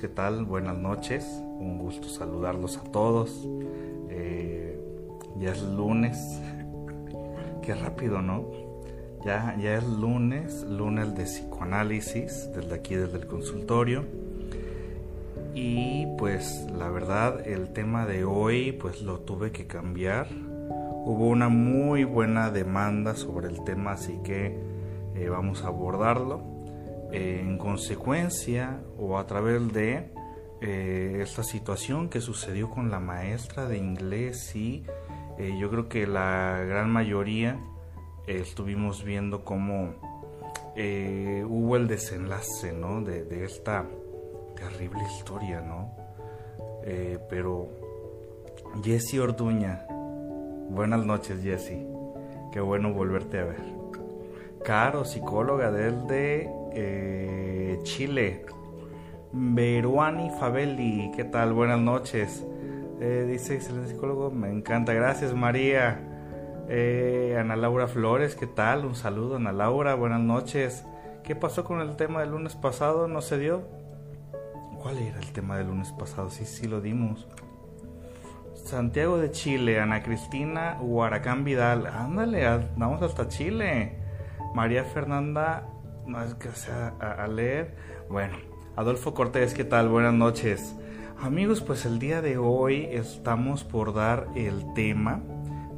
¿qué tal? Buenas noches, un gusto saludarlos a todos. Eh, ya es lunes, qué rápido, ¿no? Ya, ya es lunes, lunes de psicoanálisis, desde aquí, desde el consultorio. Y pues la verdad, el tema de hoy, pues lo tuve que cambiar. Hubo una muy buena demanda sobre el tema, así que eh, vamos a abordarlo en consecuencia o a través de eh, esta situación que sucedió con la maestra de inglés y eh, yo creo que la gran mayoría estuvimos viendo cómo eh, hubo el desenlace ¿no? de, esta terrible historia ¿no? pero Jessie Orduña buenas noches Jessie qué bueno volverte a ver Caro psicóloga desde eh, Chile. Beruani Fabelli, ¿qué tal? Buenas noches. Eh, dice excelente psicólogo, me encanta. Gracias, María. Eh, Ana Laura Flores, ¿qué tal? Un saludo, Ana Laura, buenas noches. ¿Qué pasó con el tema del lunes pasado? ¿No se dio? ¿Cuál era el tema del lunes pasado? Sí, sí lo dimos. Santiago de Chile, Ana Cristina Huaracán Vidal. Ándale, vamos hasta Chile. María Fernanda es que sea a, leer. Bueno, Adolfo Cortés, ¿qué tal? Buenas noches. Amigos, pues el día de hoy estamos por dar el tema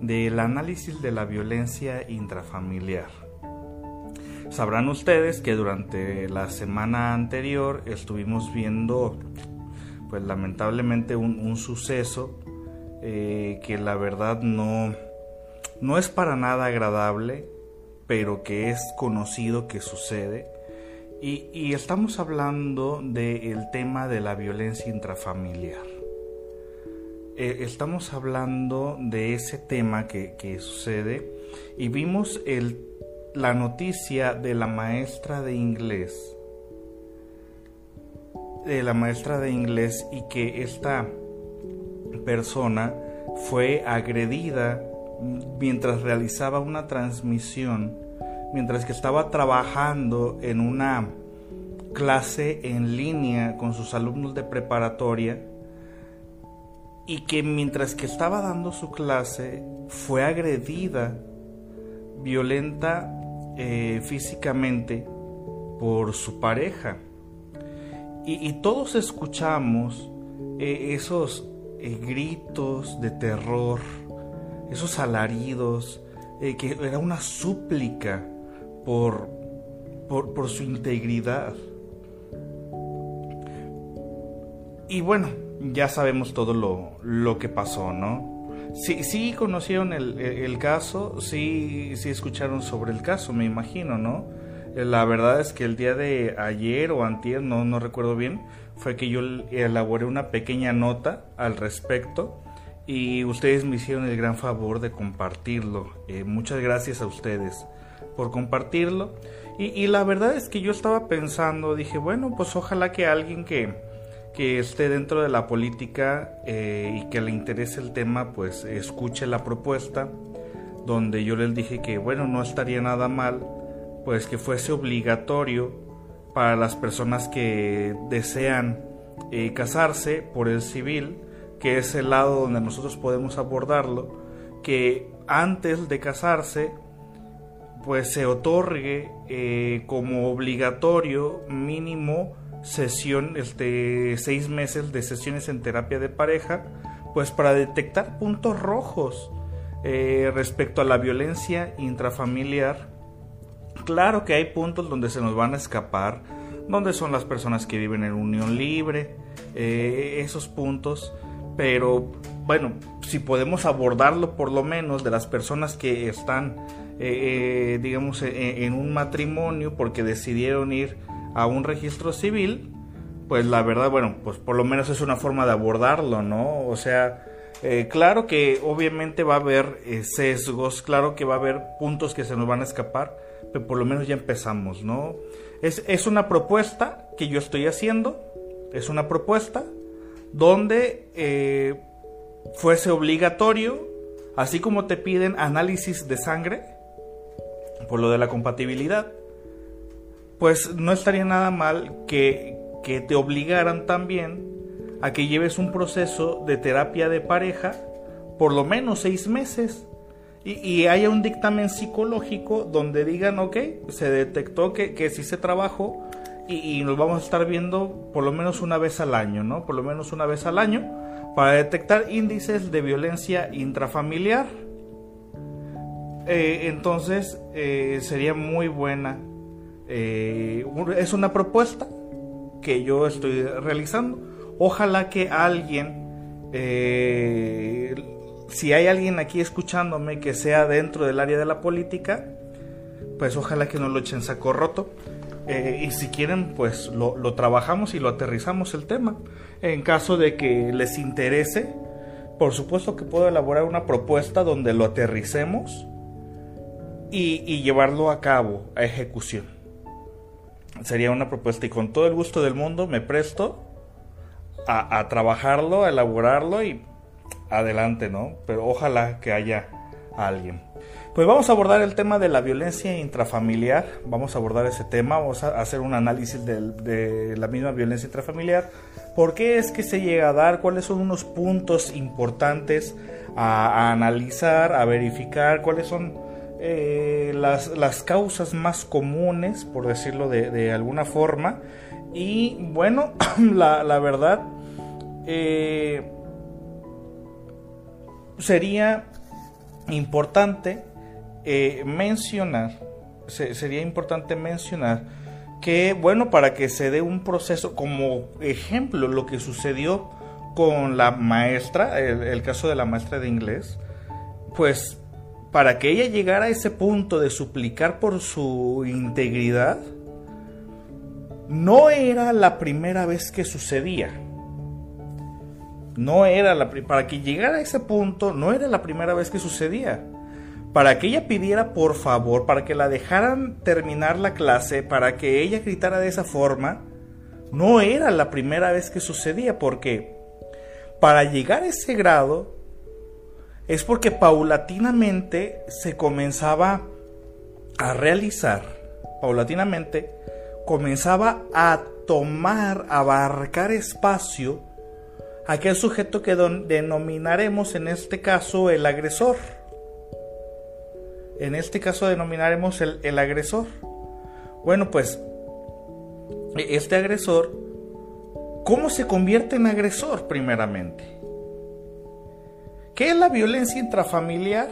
del análisis de la violencia intrafamiliar. Sabrán ustedes que durante la semana anterior estuvimos viendo, pues lamentablemente, un, suceso eh, que la verdad no, no es para nada agradable pero que es conocido que sucede. Y, estamos hablando del tema de la violencia intrafamiliar. Eh, estamos hablando de ese tema que, sucede y vimos el, la noticia de la maestra de inglés, de la maestra de inglés y que esta persona fue agredida mientras realizaba una transmisión, mientras que estaba trabajando en una clase en línea con sus alumnos de preparatoria y que mientras que estaba dando su clase fue agredida violenta eh, físicamente por su pareja. Y, todos escuchamos eh, esos eh, gritos de terror, esos alaridos, eh, que era una súplica por, por, su integridad. Y bueno, ya sabemos todo lo, que pasó, ¿no? Sí, sí conocieron el, caso, sí, sí escucharon sobre el caso, me imagino, ¿no? Eh, la verdad es que el día de ayer o antier, no, no recuerdo bien, fue que yo elaboré una pequeña nota al respecto y ustedes me hicieron el gran favor de compartirlo. Eh, muchas gracias a ustedes por compartirlo. Y, la verdad es que yo estaba pensando, dije, bueno, pues ojalá que alguien que, que esté dentro de la política eh, y que le interese el tema, pues escuche la propuesta, donde yo les dije que, bueno, no estaría nada mal, pues que fuese obligatorio para las personas que desean eh, casarse por el civil, que es el lado donde nosotros podemos abordarlo, que antes de casarse, pues se otorgue eh, como obligatorio mínimo sesión, este, seis meses de sesiones en terapia de pareja, pues para detectar puntos rojos eh, respecto a la violencia intrafamiliar. Claro que hay puntos donde se nos van a escapar, donde son las personas que viven en unión libre, eh, esos puntos pero bueno, si podemos abordarlo por lo menos de las personas que están, eh, eh, digamos, e, en, un matrimonio porque decidieron ir a un registro civil, pues la verdad, bueno, pues por lo menos es una forma de abordarlo, ¿no? O sea, eh, claro que obviamente va a haber sesgos, claro que va a haber puntos que se nos van a escapar, pero por lo menos ya empezamos, ¿no? Es, es una propuesta que yo estoy haciendo, es una propuesta, donde eh, fuese obligatorio, así como te piden análisis de sangre, por lo de la compatibilidad, pues no estaría nada mal que, que te obligaran también a que lleves un proceso de terapia de pareja por lo menos seis meses. Y, haya un dictamen psicológico donde digan, ok, se detectó que, que sí se trabajó y, nos vamos a estar viendo por lo menos una vez al año, ¿no? Por lo menos una vez al año para detectar índices de violencia intrafamiliar. Eh, entonces eh, sería muy buena. Eh, es una propuesta que yo estoy realizando. Ojalá que alguien si hay alguien aquí escuchándome que sea dentro del área de la política, pues ojalá que no lo echen saco roto. Eh, y si quieren, pues lo, trabajamos y lo aterrizamos el tema. En caso de que les interese, por supuesto que puedo elaborar una propuesta donde lo aterricemos y, llevarlo a cabo, a ejecución. Sería una propuesta y con todo el gusto del mundo me presto a, a trabajarlo, a elaborarlo y adelante, ¿no? Pero ojalá que haya alguien. Pues vamos a abordar el tema de la violencia intrafamiliar, vamos a abordar ese tema, vamos a hacer un análisis de, la misma violencia intrafamiliar, por qué es que se llega a dar, cuáles son unos puntos importantes a, analizar, a verificar, cuáles son eh, las, causas más comunes, por decirlo de, alguna forma, y bueno, la, la verdad, eh, sería importante eh, mencionar, sería importante mencionar que, bueno, para que se dé un proceso, como ejemplo, lo que sucedió con la maestra, el, caso de la maestra de inglés, pues para que ella llegara a ese punto de suplicar por su integridad, no era la primera vez que sucedía. No era la para que llegara a ese punto, no era la primera vez que sucedía. Para que ella pidiera por favor, para que la dejaran terminar la clase, para que ella gritara de esa forma, no era la primera vez que sucedía, porque para llegar a ese grado es porque paulatinamente se comenzaba a realizar, paulatinamente comenzaba a tomar, abarcar espacio aquel sujeto que denominaremos en este caso el agresor. En este caso denominaremos el, agresor. Bueno, pues este agresor, ¿cómo se convierte en agresor primeramente? ¿Qué es la violencia intrafamiliar?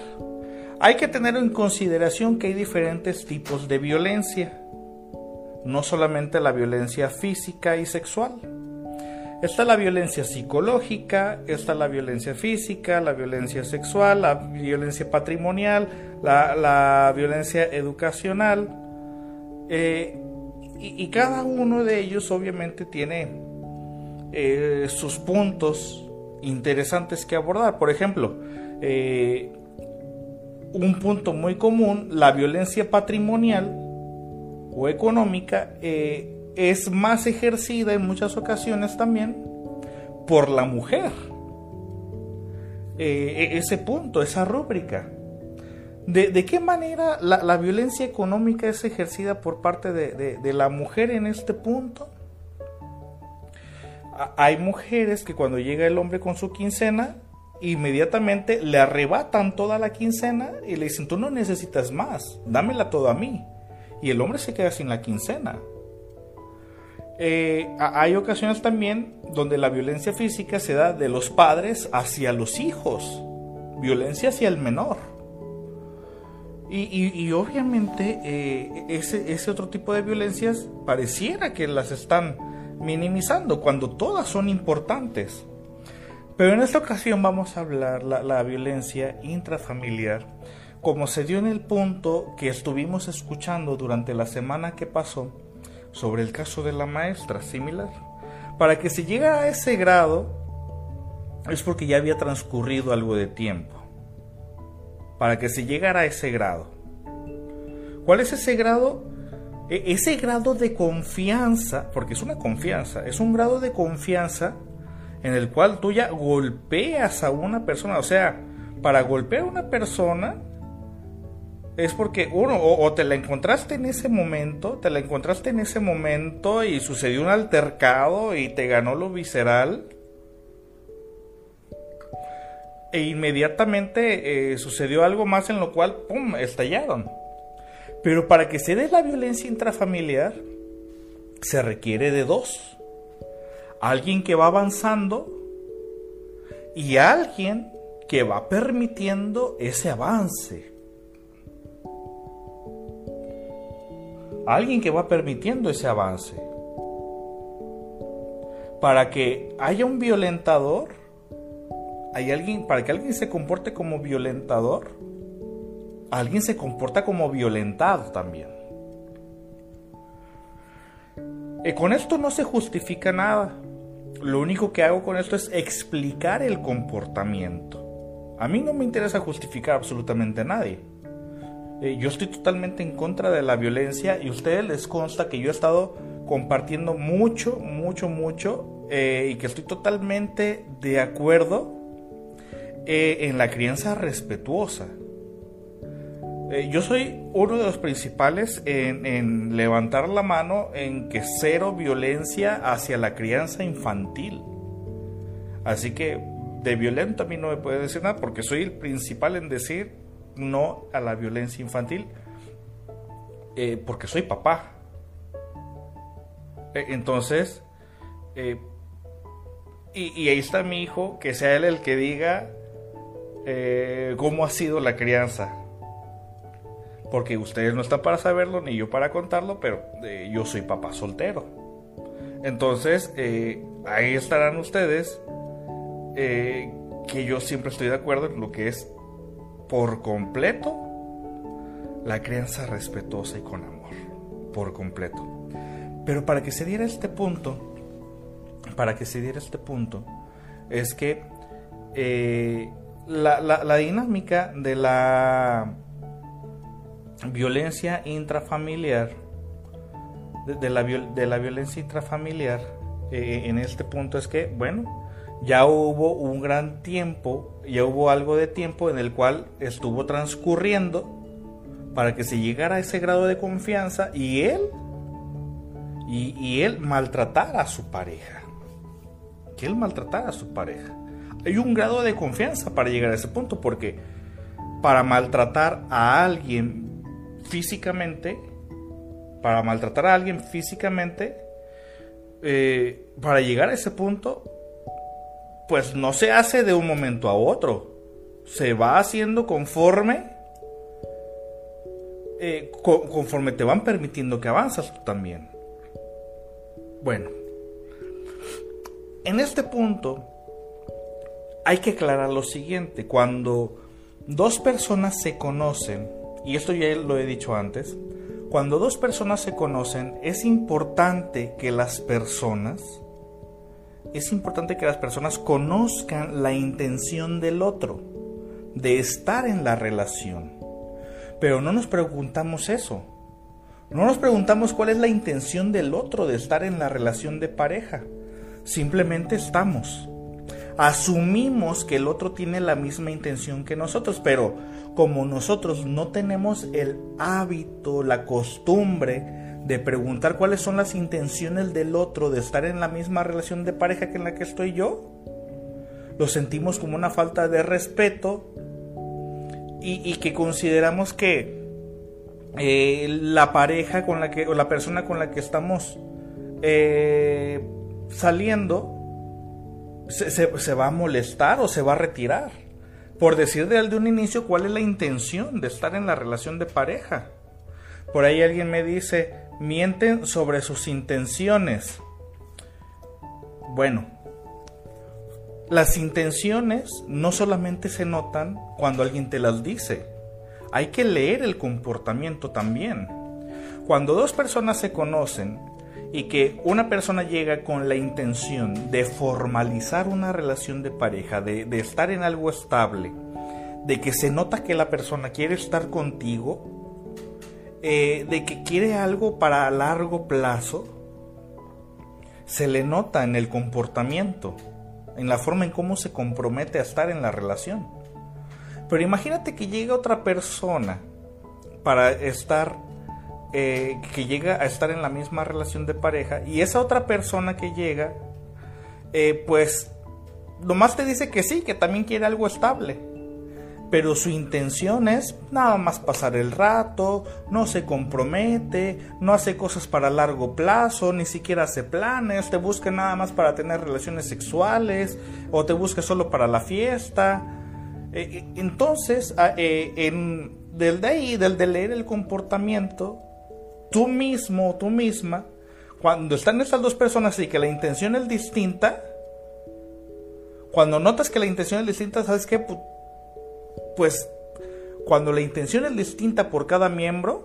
Hay que tener en consideración que hay diferentes tipos de violencia, no solamente la violencia física y sexual. Está la violencia psicológica, está la violencia física, la violencia sexual, la violencia patrimonial, la, violencia educacional. Eh, y, cada uno de ellos obviamente tiene eh, sus puntos interesantes que abordar. Por ejemplo, eh, un punto muy común, la violencia patrimonial o económica, es más ejercida en muchas ocasiones también por la mujer. Eh, e-, ese punto, esa rúbrica. ¿De, qué manera la, violencia económica es ejercida por parte de, la mujer en este punto? hay mujeres que cuando llega el hombre con su quincena, inmediatamente le arrebatan toda la quincena y le dicen, tú no necesitas más, dámela todo a mí. Y el hombre se queda sin la quincena. Eh, hay ocasiones también donde la violencia física se da de los padres hacia los hijos, violencia hacia el menor. Y, obviamente eh, ese, otro tipo de violencias pareciera que las están minimizando cuando todas son importantes. Pero en esta ocasión vamos a hablar la, la violencia intrafamiliar, como se dio en el punto que estuvimos escuchando durante la semana que pasó sobre el caso de la maestra, similar. Para que se llegue a ese grado es porque ya había transcurrido algo de tiempo. Para que se llegara a ese grado. ¿Cuál es ese grado? E, ese grado de confianza, porque es una confianza, es un grado de confianza en el cual tú ya golpeas a una persona. O sea, para golpear a una persona es porque uno, o, te la encontraste en ese momento, te la encontraste en ese momento y sucedió un altercado y te ganó lo visceral. E inmediatamente eh, sucedió algo más en lo cual, ¡pum!, estallaron. Pero para que se dé la violencia intrafamiliar, se requiere de dos. Alguien que va avanzando y alguien que va permitiendo ese avance. Alguien que va permitiendo ese avance. Para que haya un violentador, hay alguien, para que alguien se comporte como violentador, alguien se comporta como violentado también. Y con esto no se justifica nada. Lo único que hago con esto es explicar el comportamiento. A mí no me interesa justificar absolutamente a nadie. Eh, yo estoy totalmente en contra de la violencia y a ustedes les consta que yo he estado compartiendo mucho, mucho, mucho eh, y que estoy totalmente de acuerdo eh, en la crianza respetuosa. yo soy uno de los principales en, en, levantar la mano en que cero violencia hacia la crianza infantil. Así que de violento a mí no me puede decir nada porque soy el principal en decir no a la violencia infantil, eh, porque soy papá. E, entonces, eh, y, ahí está mi hijo, que sea él el que diga eh, cómo ha sido la crianza. Porque ustedes no están para saberlo, ni yo para contarlo, pero yo soy papá soltero. Entonces, ahí estarán ustedes, que yo siempre estoy de acuerdo en lo que es por completo la crianza respetuosa y con amor, por completo. Pero para que se diera este punto, para que se diera este punto, es que eh, la, dinámica de la violencia intrafamiliar, de, la, de la, violencia intrafamiliar eh, en este punto es que, bueno, ya hubo un gran tiempo, ya hubo algo de tiempo en el cual estuvo transcurriendo para que se llegara a ese grado de confianza y él y, él maltratara a su pareja. Que él maltratara a su pareja. Hay un grado de confianza para llegar a ese punto porque para maltratar a alguien físicamente, para maltratar a alguien físicamente, eh, para llegar a ese punto pues no se hace de un momento a otro. Se va haciendo conforme, eh, conforme te van permitiendo que avanzas tú también. Bueno, en este punto hay que aclarar lo siguiente. Cuando dos personas se conocen, y esto ya lo he dicho antes, cuando dos personas se conocen es importante que las personas es importante que las personas conozcan la intención del otro, de estar en la relación. Pero no nos preguntamos eso. No nos preguntamos cuál es la intención del otro de estar en la relación de pareja. Simplemente estamos. Asumimos que el otro tiene la misma intención que nosotros, pero como nosotros no tenemos el hábito, la costumbre de preguntar cuáles son las intenciones del otro de estar en la misma relación de pareja que en la que estoy yo. Lo sentimos como una falta de respeto y, que consideramos que eh, la pareja con la que, o la persona con la que estamos eh, saliendo se, va a molestar o se va a retirar. Por decir de, de un inicio cuál es la intención de estar en la relación de pareja. Por ahí alguien me dice, mienten sobre sus intenciones. Bueno, las intenciones no solamente se notan cuando alguien te las dice, hay que leer el comportamiento también. Cuando dos personas se conocen y que una persona llega con la intención de formalizar una relación de pareja, de, estar en algo estable, de que se nota que la persona quiere estar contigo, eh, de que quiere algo para largo plazo, se le nota en el comportamiento, en la forma en cómo se compromete a estar en la relación. Pero imagínate que llega otra persona para estar, eh, que llega a estar en la misma relación de pareja y esa otra persona que llega, eh, pues nomás te dice que sí, que también quiere algo estable. Pero su intención es nada más pasar el rato, no se compromete, no hace cosas para largo plazo, ni siquiera hace planes, te busca nada más para tener relaciones sexuales o te busca solo para la fiesta. Eh, entonces, ah, en, del de ahí, del de leer el comportamiento, tú mismo, tú misma, cuando están estas dos personas y que la intención es distinta, cuando notas que la intención es distinta, ¿sabes qué? Pues cuando la intención es distinta por cada miembro,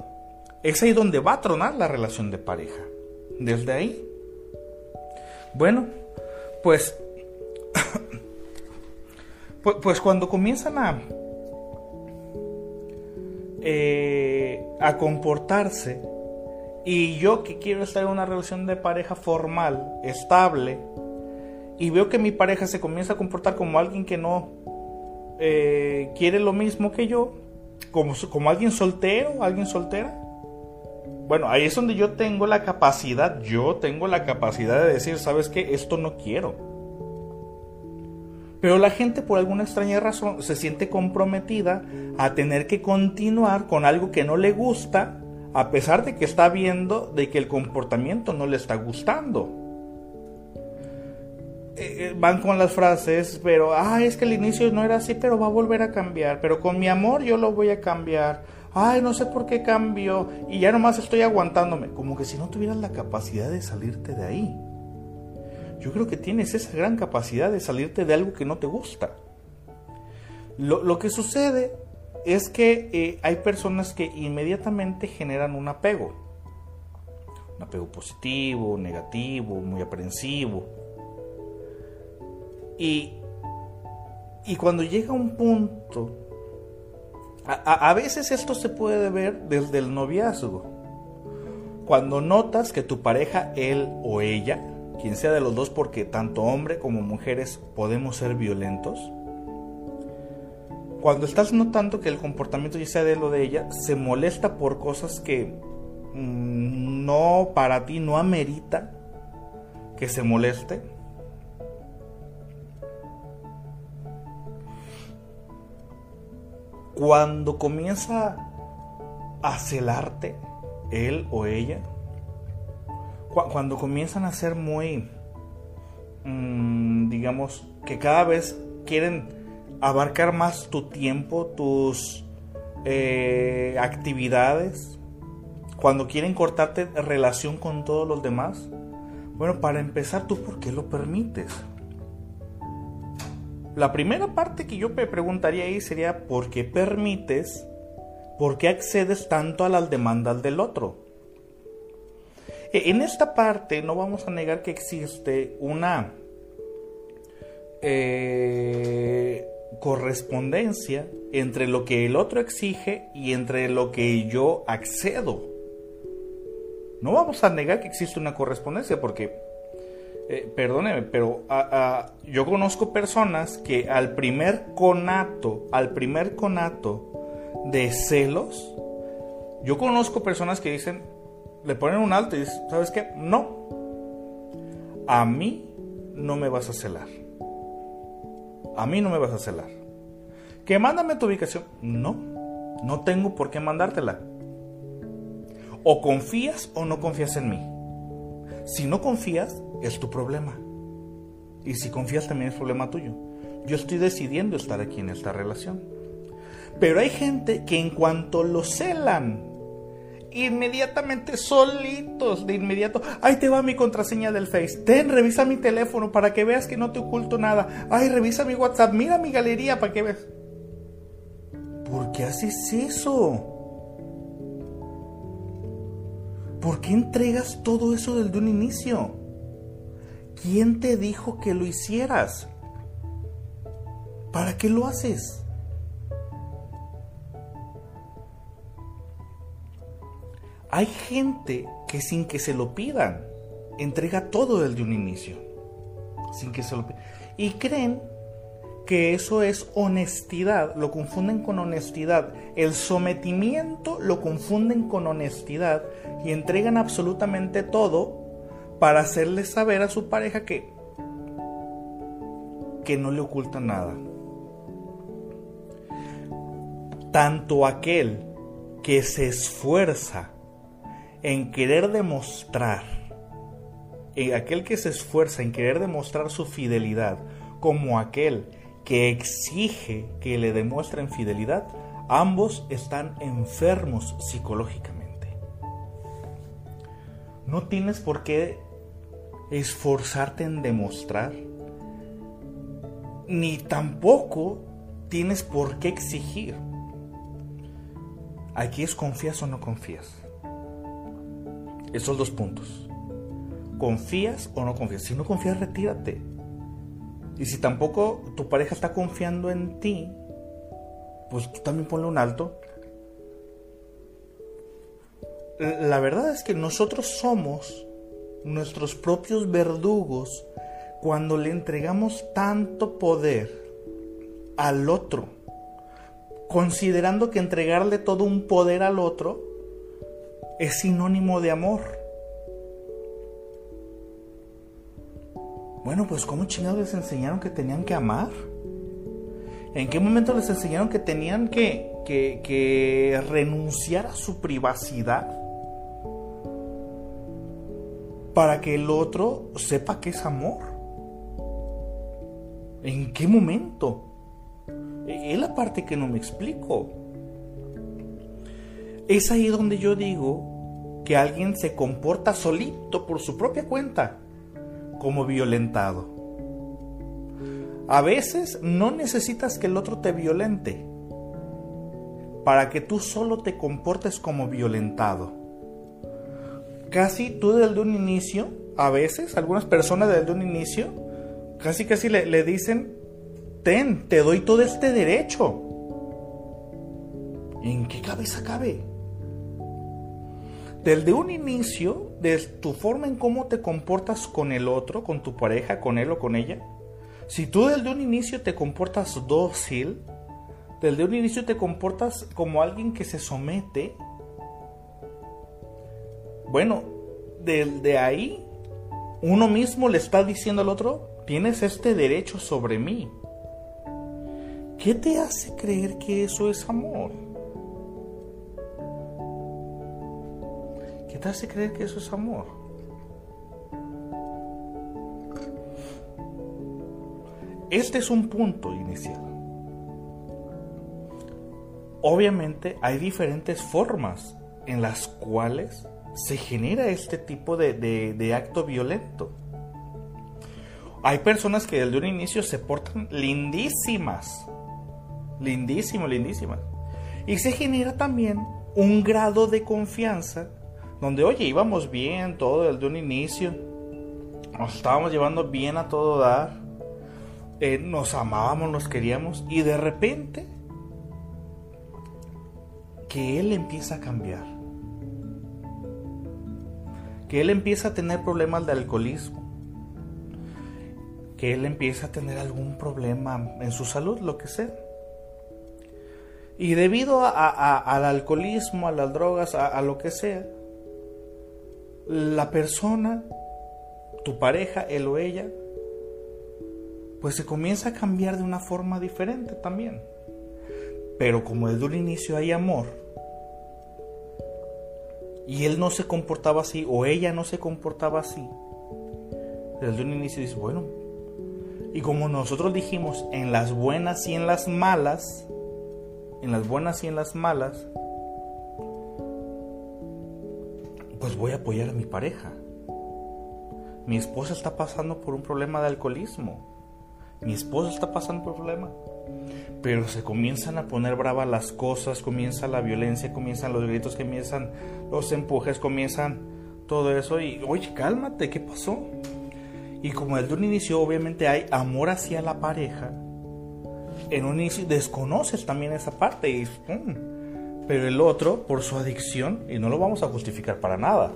es ahí donde va a tronar la relación de pareja. Desde ahí. Bueno, pues, pues, pues cuando comienzan a, eh, a comportarse y yo que quiero estar en una relación de pareja formal, estable, y veo que mi pareja se comienza a comportar como alguien que no eh, quiere lo mismo que yo, como, como alguien soltero, alguien soltera, bueno, ahí es donde yo tengo la capacidad, yo tengo la capacidad de decir, ¿sabes qué? Esto no quiero. Pero la gente por alguna extraña razón se siente comprometida a tener que continuar con algo que no le gusta a pesar de que está viendo de que el comportamiento no le está gustando. Eh, eh, van con las frases, pero, ah, es que el inicio no era así, pero va a volver a cambiar, pero con mi amor yo lo voy a cambiar. Ay, no sé por qué cambio y ya nomás estoy aguantándome, como que si no tuvieras la capacidad de salirte de ahí yo creo que tienes esa gran capacidad de salirte de algo que no te gusta. Lo, que sucede es que eh, hay personas que inmediatamente generan un apego. Un apego positivo, negativo, muy aprensivo. Y, y cuando llega un punto, a, a veces esto se puede ver desde el noviazgo. Cuando notas que tu pareja, él o ella, quien sea de los dos, porque tanto hombre como mujeres podemos ser violentos. Cuando estás notando que el comportamiento ya sea de lo de ella, se molesta por cosas que mm, no para ti no amerita que se moleste. Cuando comienza a celarte él o ella, cuando comienzan a ser muy, mm, digamos, que cada vez quieren abarcar más tu tiempo, tus eh, actividades, cuando quieren cortarte relación con todos los demás, bueno, para empezar, ¿tú por qué lo permites? La primera parte que yo me preguntaría ahí sería, ¿por qué permites? ¿Por qué accedes tanto a las demandas del otro? E, en esta parte no vamos a negar que existe una eh, correspondencia entre lo que el otro exige y entre lo que yo accedo. No vamos a negar que existe una correspondencia porque, eh, perdóneme, pero yo conozco personas que al primer conato, al primer conato de celos, yo conozco personas que dicen, le ponen un alto y dices, ¿sabes qué? No. A mí no me vas a celar. A mí no me vas a celar. Que mándame tu ubicación. No, no tengo por qué mandártela. O confías o no confías en mí. Si no confías, es tu problema. Y si confías también es problema tuyo. Yo estoy decidiendo estar aquí en esta relación. Pero hay gente que en cuanto lo celan, inmediatamente solitos, de inmediato, ahí te va mi contraseña del Face, ten, revisa mi teléfono para que veas que no te oculto nada, ay, revisa mi WhatsApp, mira mi galería para que veas. ¿Por qué haces eso? ¿Por qué entregas todo eso desde un inicio? ¿Quién te dijo que lo hicieras? ¿Para qué lo haces? Hay gente que sin que se lo pidan, entrega todo desde un inicio. Sin que se lo Y creen que eso es honestidad, lo confunden con honestidad. El sometimiento lo confunden con honestidad y entregan absolutamente todo para hacerle saber a su pareja que que no le oculta nada. Tanto aquel que se esfuerza en querer demostrar, aquel que se esfuerza en querer demostrar su fidelidad, como aquel que exige que le demuestren fidelidad, ambos están enfermos psicológicamente. No tienes por qué esforzarte en demostrar, ni tampoco tienes por qué exigir. Aquí es confías o no confías. Esos dos puntos. ¿Confías o no confías? Si no confías, retírate. Y si tampoco tu pareja está confiando en ti, pues tú también ponle un alto. La verdad es que nosotros somos nuestros propios verdugos cuando le entregamos tanto poder al otro, considerando que entregarle todo un poder al otro es sinónimo de amor. Bueno, pues ¿cómo chingados les enseñaron que tenían que amar? ¿En qué momento les enseñaron que tenían que, que, renunciar a su privacidad? Para que el otro sepa que es amor. ¿En qué momento? E, es la parte que no me explico. Es ahí donde yo digo que alguien se comporta solito por su propia cuenta como violentado. A veces no necesitas que el otro te violente para que tú solo te comportes como violentado. Casi tú desde un inicio, a veces, algunas personas desde un inicio, casi casi le, le dicen, ten, te doy todo este derecho. ¿En qué cabeza cabe? Desde un inicio, de tu forma en cómo te comportas con el otro, con tu pareja, con él o con ella, si tú desde un inicio te comportas dócil, desde un inicio te comportas como alguien que se somete, bueno, desde ahí uno mismo le está diciendo al otro, tienes este derecho sobre mí. ¿Qué te hace creer que eso es amor? te hace creer que eso es amor? Este es un punto inicial. Obviamente hay diferentes formas en las cuales se genera este tipo de, acto violento. Hay personas que desde un inicio se portan lindísimas, lindísimo, lindísimas. Y se genera también un grado de confianza donde, oye, íbamos bien todo desde un inicio, nos estábamos llevando bien a todo dar, eh, nos amábamos, nos queríamos, y de repente, que él empieza a cambiar, que él empieza a tener problemas de alcoholismo, que él empieza a tener algún problema en su salud, lo que sea. Y debido al alcoholismo, a las drogas, a lo que sea, la persona, tu pareja, él o ella, pues se comienza a cambiar de una forma diferente también. Pero como desde un inicio hay amor, y él no se comportaba así, o ella no se comportaba así, desde un inicio dice, bueno, y como nosotros dijimos, en las buenas y en las malas, en las buenas y en las malas, pues voy a apoyar a mi pareja. Mi esposa está pasando por un problema de alcoholismo. Mi esposa está pasando por un problema. Pero se comienzan a poner bravas las cosas, comienza la violencia, comienzan los gritos, comienzan los empujes, comienzan todo eso. Y, oye, cálmate, ¿qué pasó? Y como desde un inicio obviamente hay amor hacia la pareja, en un inicio desconoces también esa parte y pero el otro, por su adicción, y no lo vamos a justificar para nada,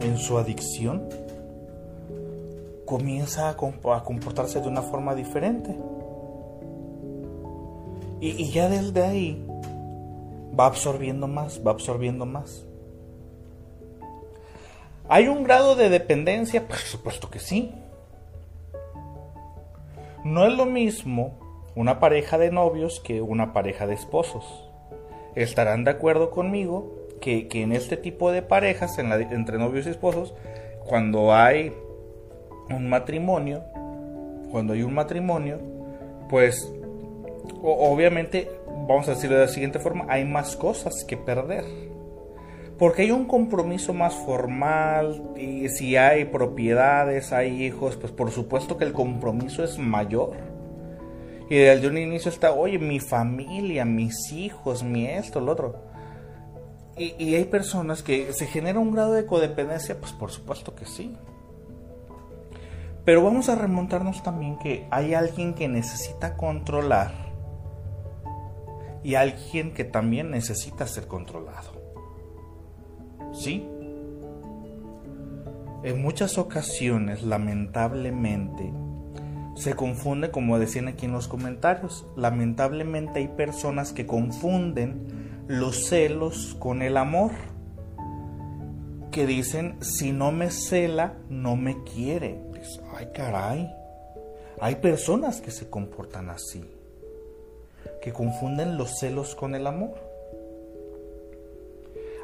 en su adicción comienza a comportarse de una forma diferente. Y, ya desde ahí va absorbiendo más, va absorbiendo más. ¿Hay un grado de dependencia? Por supuesto que sí. No es lo mismo una pareja de novios que una pareja de esposos. Estarán de acuerdo conmigo que, en este tipo de parejas, entre novios y esposos, cuando hay un matrimonio, cuando hay un matrimonio, pues obviamente, vamos a decirlo de la siguiente forma, hay más cosas que perder. Porque hay un compromiso más formal y si hay propiedades, hay hijos, pues por supuesto que el compromiso es mayor. Y desde un inicio está, oye, mi familia, mis hijos, mi esto, lo otro. Y, y hay personas que se genera un grado de codependencia, pues por supuesto que sí. Pero vamos a remontarnos también que hay alguien que necesita controlar y alguien que también necesita ser controlado. ¿Sí? En muchas ocasiones, lamentablemente, se confunde, como decían aquí en los comentarios, lamentablemente hay personas que confunden los celos con el amor. Que dicen, si no me cela, no me quiere. Pues, ay caray. Hay personas que se comportan así que confunden los celos con el amor.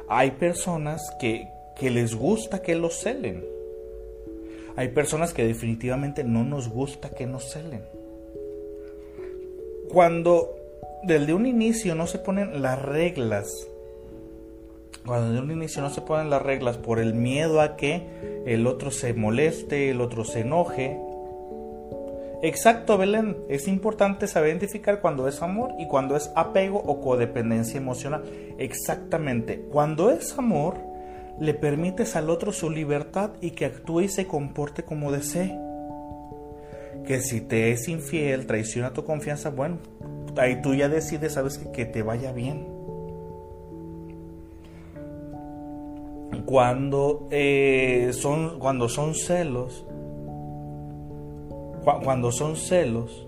Hay personas que, les gusta que los celen. Hay personas que definitivamente no nos gusta que nos celen. Cuando desde un inicio no se ponen las reglas, cuando desde un inicio no se ponen las reglas por el miedo a que el otro se moleste, el otro se enoje, Exacto, Belén. Es importante saber identificar cuando es amor y cuando es apego o codependencia emocional. Exactamente. Cuando es amor, le permites al otro su libertad y que actúe y se comporte como desee. Que si te es infiel, traiciona tu confianza, bueno, ahí tú ya decides, sabes que, que te vaya bien. Cuando, eh, son, cuando son celos, cuando son celos,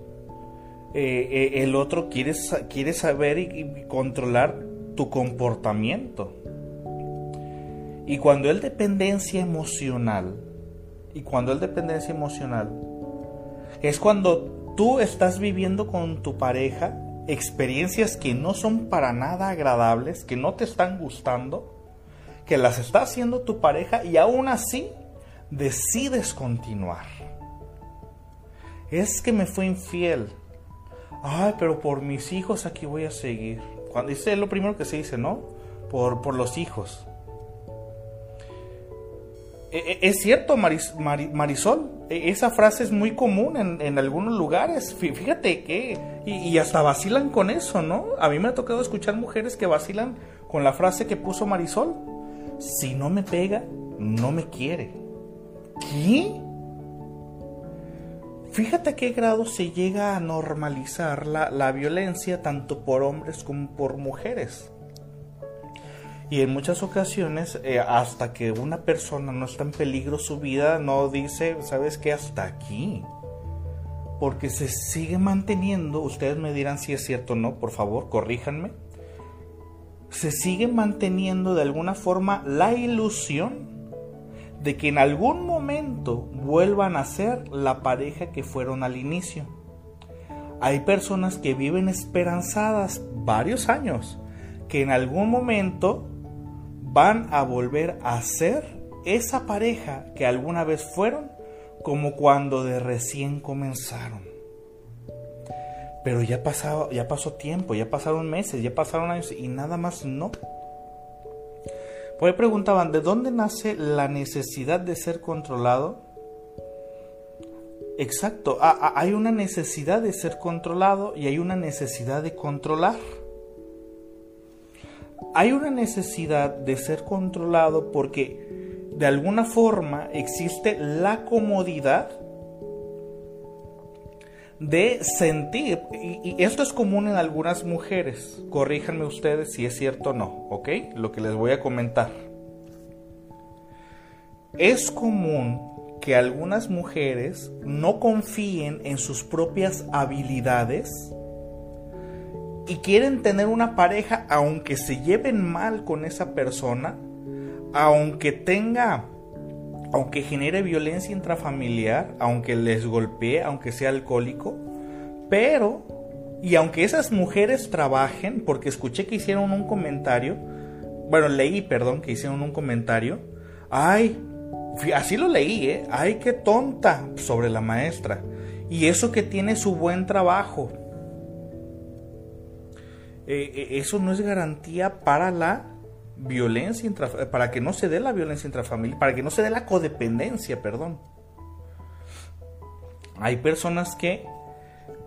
eh, eh, el otro quiere, quiere saber y, controlar tu comportamiento. Y cuando es dependencia emocional, y cuando es dependencia emocional, es cuando tú estás viviendo con tu pareja experiencias que no son para nada agradables, que no te están gustando, que las está haciendo tu pareja y aún así decides continuar es que me fue infiel. Ay, pero por mis hijos aquí voy a seguir. Cuando dice lo primero que se dice, ¿no? Por, por los hijos. E, e, es cierto, Marisol, e, esa frase es muy común en, algunos lugares. Fíjate que, y, y, hasta vacilan con eso, ¿no? A mí me ha tocado escuchar mujeres que vacilan con la frase que puso Marisol. Si no me pega, no me quiere. ¿Qué? Fíjate a qué grado se llega a normalizar la, violencia tanto por hombres como por mujeres. Y en muchas ocasiones, eh, hasta que una persona no está en peligro su vida, no dice, ¿sabes qué? Hasta aquí. Porque se sigue manteniendo, ustedes me dirán si es cierto o no, por favor, corríjanme. Se sigue manteniendo de alguna forma la ilusión de que en algún momento vuelvan a ser la pareja que fueron al inicio. Hay personas que viven esperanzadas varios años, que en algún momento van a volver a ser esa pareja que alguna vez fueron, como cuando de recién comenzaron. Pero ya, ya pasó tiempo, ya pasaron meses, ya pasaron años y nada más no. Hoy preguntaban, ¿de dónde nace la necesidad de ser controlado? Exacto, hay una necesidad de ser controlado y hay una necesidad de controlar. Hay una necesidad de ser controlado porque de alguna forma existe la comodidad de sentir, y, esto es común en algunas mujeres, corríjanme ustedes si es cierto o no, ¿ok? Lo que les voy a comentar. Es común que algunas mujeres no confíen en sus propias habilidades y quieren tener una pareja aunque se lleven mal con esa persona, aunque tenga, aunque genere violencia intrafamiliar, aunque les golpee, aunque sea alcohólico, pero, y aunque esas mujeres trabajen, porque escuché que hicieron un comentario, bueno, leí, perdón, que hicieron un comentario, ay, así lo leí, ¿eh? Ay, qué tonta sobre la maestra. Y eso que tiene su buen trabajo. Eh, eh, eso no es garantía para la violencia para que no se dé la violencia intrafamiliar, para que no se dé la codependencia, perdón. Hay personas que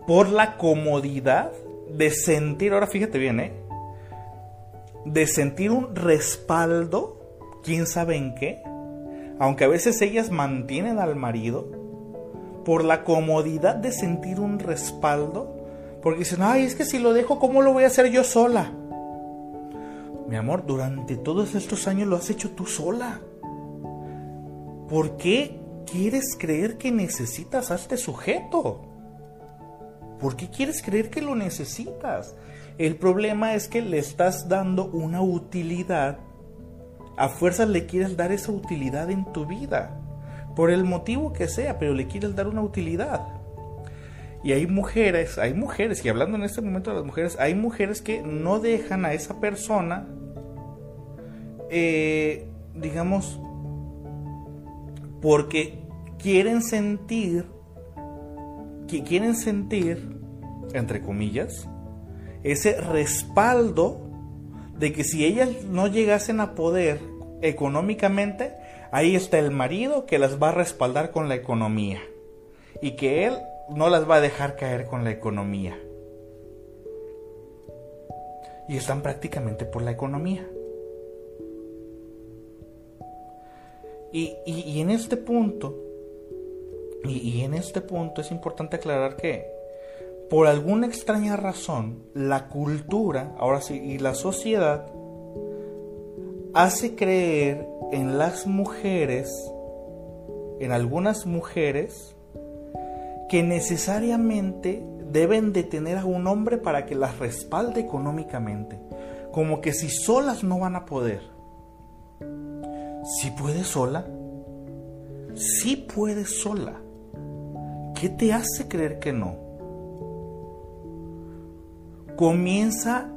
por la comodidad de sentir, ahora fíjate bien, ¿eh? de sentir un respaldo, quién sabe en qué, aunque a veces ellas mantienen al marido, por la comodidad de sentir un respaldo, porque dicen, ay, es que si lo dejo, ¿cómo lo voy a hacer yo sola? Mi amor, durante todos estos años lo has hecho tú sola. ¿Por qué quieres creer que necesitas a este sujeto? ¿Por qué quieres creer que lo necesitas? El problema es que le estás dando una utilidad. A fuerzas le quieres dar esa utilidad en tu vida. Por el motivo que sea, pero le quieres dar una utilidad. Y hay mujeres, hay mujeres, y hablando en este momento de las mujeres, hay mujeres que no dejan a esa persona, eh, digamos, porque quieren sentir, que quieren sentir, entre comillas, ese respaldo de que si ellas no llegasen a poder económicamente, ahí está el marido que las va a respaldar con la economía. Y que él no las va a dejar caer con la economía. Y están prácticamente por la economía. Y, en este punto, y, y en este punto es importante aclarar que por alguna extraña razón, la cultura, ahora sí, y la sociedad hace creer en las mujeres, en algunas mujeres, que necesariamente deben de tener a un hombre para que las respalde económicamente. Como que si solas no van a poder. Si puedes sola, si puedes sola. ¿Qué te hace creer que no? Comienza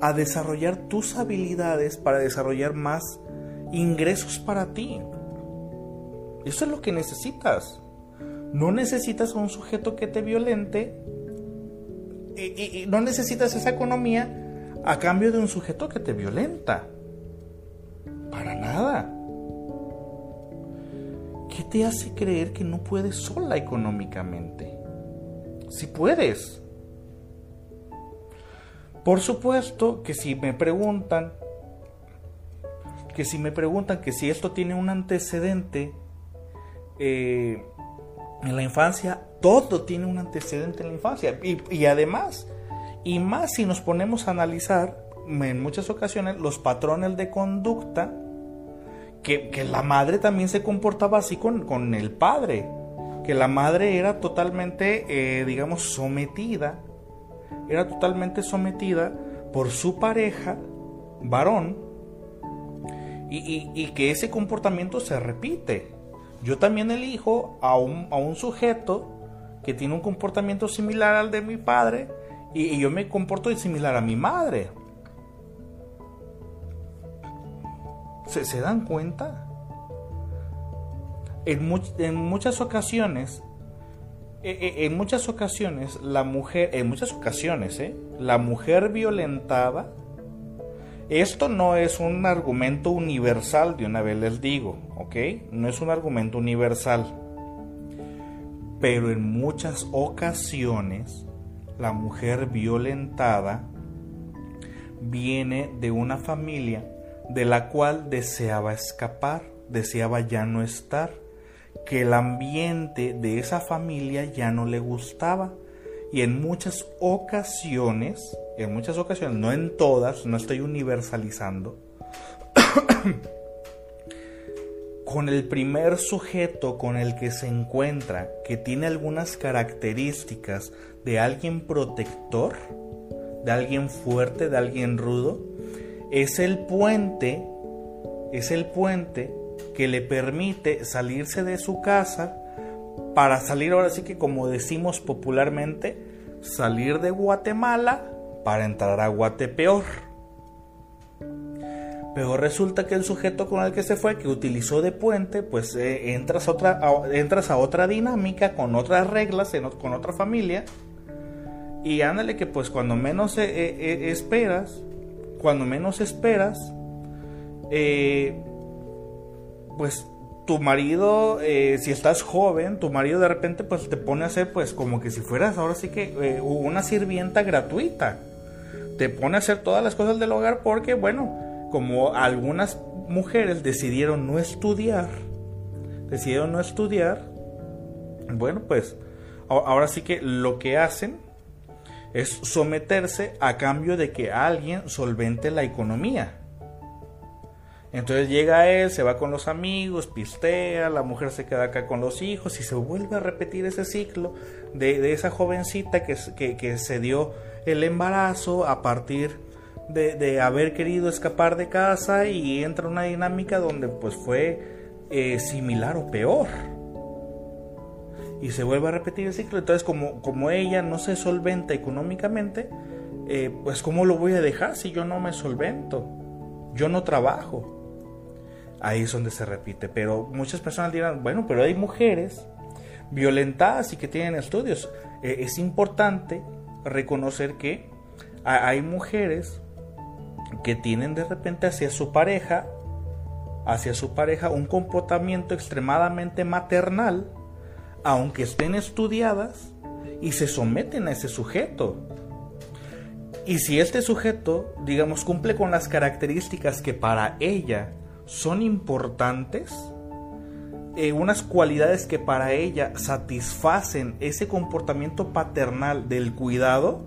a desarrollar tus habilidades para desarrollar más ingresos para ti. Eso es lo que necesitas. No necesitas a un sujeto que te violente y, no necesitas esa economía a cambio de un sujeto que te violenta. Para nada. ¿Qué te hace creer que no puedes sola económicamente? Si puedes. Por supuesto que si me preguntan, que si me preguntan que si esto tiene un antecedente eh, en la infancia, todo tiene un antecedente en la infancia. Y, además, y más si nos ponemos a analizar en muchas ocasiones los patrones de conducta, que, la madre también se comportaba así con, el padre, que la madre era totalmente, eh, digamos, sometida, era totalmente sometida por su pareja, varón, y que ese comportamiento se repite yo también elijo a un, a un sujeto que tiene un comportamiento similar al de mi padre y, yo me comporto similar a mi madre. ¿Se, dan cuenta? En, en muchas ocasiones, e, e, en muchas ocasiones, la mujer, en muchas ocasiones, ¿eh? la mujer violentada esto no es un argumento universal, de una vez les digo, ¿ok? No es un argumento universal. Pero en muchas ocasiones la mujer violentada viene de una familia de la cual deseaba escapar, deseaba ya no estar, que el ambiente de esa familia ya no le gustaba y en muchas ocasiones en muchas ocasiones, no en todas, no estoy universalizando, con el primer sujeto con el que se encuentra, que tiene algunas características de alguien protector, de alguien fuerte, de alguien rudo, es el puente, es el puente que le permite salirse de su casa para salir ahora sí que como decimos popularmente, salir de Guatemala para entrar a Guatepeor. Pero resulta que el sujeto con el que se fue, que utilizó de puente, pues eh, entras, a otra, dinámica, con otras reglas, con otra familia. Y ándale que pues cuando menos eh, eh, esperas, cuando menos esperas, pues tu marido, si estás joven, tu marido de repente pues te pone a hacer pues como que si fueras ahora sí que una sirvienta gratuita. Te pone a hacer todas las cosas del hogar porque bueno, como algunas mujeres decidieron no estudiar, decidieron no estudiar, bueno, pues ahora sí que lo que hacen es someterse a cambio de que alguien solvente la economía. Entonces llega él, se va con los amigos, pistea, la mujer se queda acá con los hijos y se vuelve a repetir ese ciclo de, esa jovencita que, que, que se dio el embarazo a partir de, haber querido escapar de casa y entra una dinámica donde pues fue eh, similar o peor. Y se vuelve a repetir el ciclo. Entonces como, como ella no se solventa económicamente, eh, pues ¿cómo lo voy a dejar si yo no me solvento? Yo no trabajo. Ahí es donde se repite. Pero muchas personas dirán, bueno, pero hay mujeres violentadas y que tienen estudios. Eh, es importante reconocer que hay mujeres que tienen de repente hacia su pareja, hacia su pareja un comportamiento extremadamente maternal, aunque estén estudiadas y se someten a ese sujeto. Y si este sujeto, digamos, cumple con las características que para ella son importantes, eh, unas cualidades que para ella satisfacen ese comportamiento paternal del cuidado,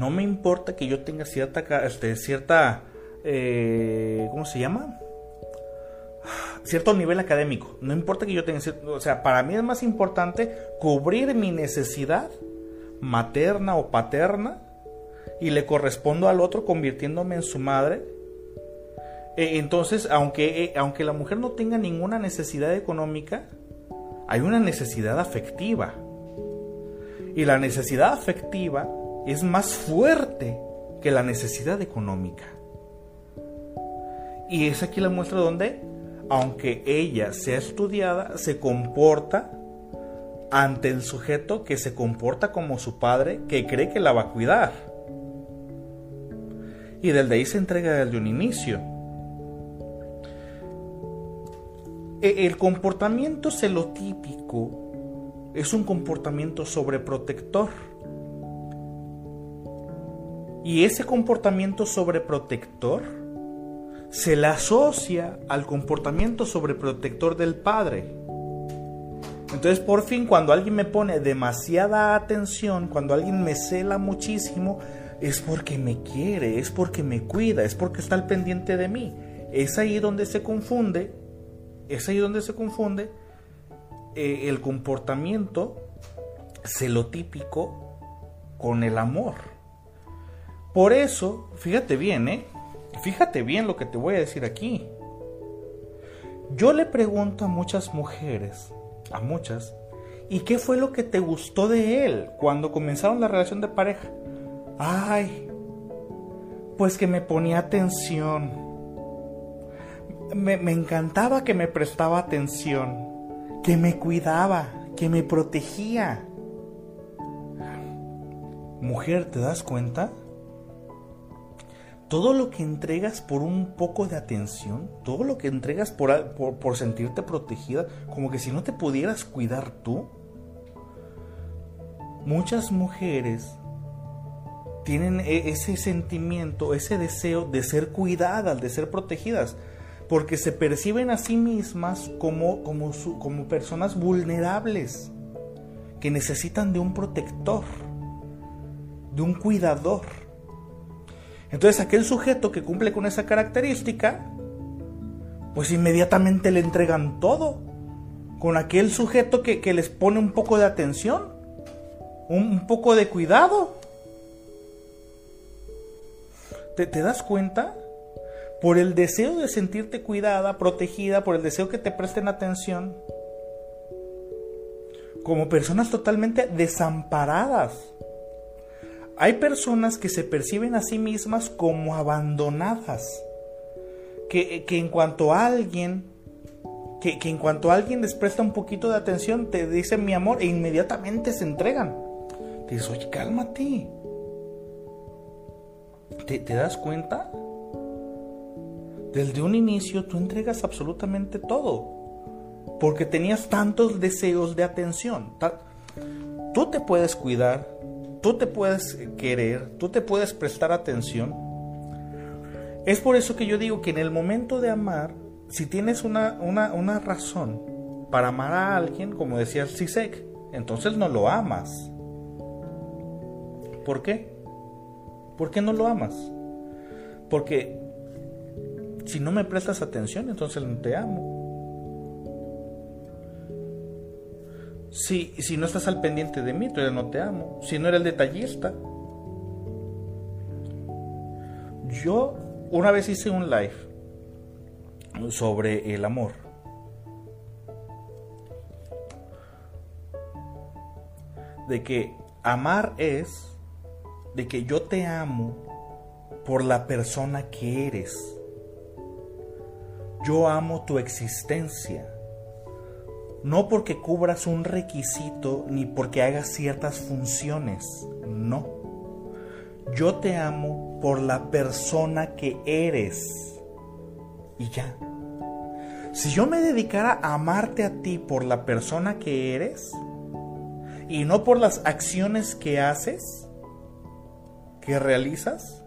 No me importa que yo tenga cierta, este, cierta, eh, ¿cómo se llama? Cierto nivel académico. No importa que yo tenga, o sea, para mí es más importante cubrir mi necesidad materna o paterna y le correspondo al otro convirtiéndome en su madre. E, entonces, aunque, eh, aunque la mujer no tenga ninguna necesidad económica, hay una necesidad afectiva. Y la necesidad afectiva es más fuerte que la necesidad económica. Y es aquí la muestra donde, aunque ella sea estudiada, se comporta ante el sujeto que se comporta como su padre, que cree que la va a cuidar. Y desde ahí se entrega desde un inicio. El comportamiento celotípico es un comportamiento sobreprotector y ese comportamiento sobreprotector se le asocia al comportamiento sobreprotector del padre. Entonces por fin cuando alguien me pone demasiada atención, cuando alguien me cela muchísimo, es porque me quiere, es porque me cuida, es porque está al pendiente de mí. Es ahí donde se confunde, es ahí donde se confunde eh, el comportamiento celotípico con el amor. Por eso, fíjate bien, ¿eh? Fíjate bien lo que te voy a decir aquí. Yo le pregunto a muchas mujeres, a muchas, ¿y qué fue lo que te gustó de él cuando comenzaron la relación de pareja? Ay, pues que me ponía atención. Me, me encantaba que me prestaba atención, que me cuidaba, que me protegía. Mujer, ¿te das cuenta? todo lo que entregas por un poco de atención, todo lo que entregas por, por, sentirte protegida, como que si no te pudieras cuidar tú. Muchas mujeres tienen e, ese sentimiento, ese deseo de ser cuidadas, de ser protegidas, porque se perciben a sí mismas como, como, personas vulnerables, que necesitan de un protector, de un cuidador. Entonces aquel sujeto que cumple con esa característica, pues inmediatamente le entregan todo. Con aquel sujeto que, les pone un poco de atención, un, poco de cuidado. ¿Te, ¿Te das cuenta? Por el deseo de sentirte cuidada, protegida, por el deseo que te presten atención, como personas totalmente desamparadas. Hay personas que se perciben a sí mismas como abandonadas, que, en cuanto a alguien, que, en cuanto a alguien les presta un poquito de atención, te dicen mi amor e inmediatamente se entregan. Te dices, oye, cálmate. ¿Te, ¿Te das cuenta? Desde un inicio tú entregas absolutamente todo porque tenías tantos deseos de atención. Tú te puedes cuidar, tú te puedes querer, tú te puedes prestar atención. Es por eso que yo digo que en el momento de amar, si tienes una, una, razón para amar a alguien, como decía el Sisek, entonces no lo amas. ¿Por qué? ¿Por qué no lo amas? Porque si no me prestas atención, entonces no te amo. Si, si no estás al pendiente de mí, todavía no te amo. Si no eres detallista. Yo una vez hice un live sobre el amor. De que amar es de que yo te amo por la persona que eres. Yo amo tu existencia no porque cubras un requisito ni porque hagas ciertas funciones, no. Yo te amo por la persona que eres. Y ya. Si yo me dedicara a amarte a ti por la persona que eres y no por las acciones que haces, que realizas,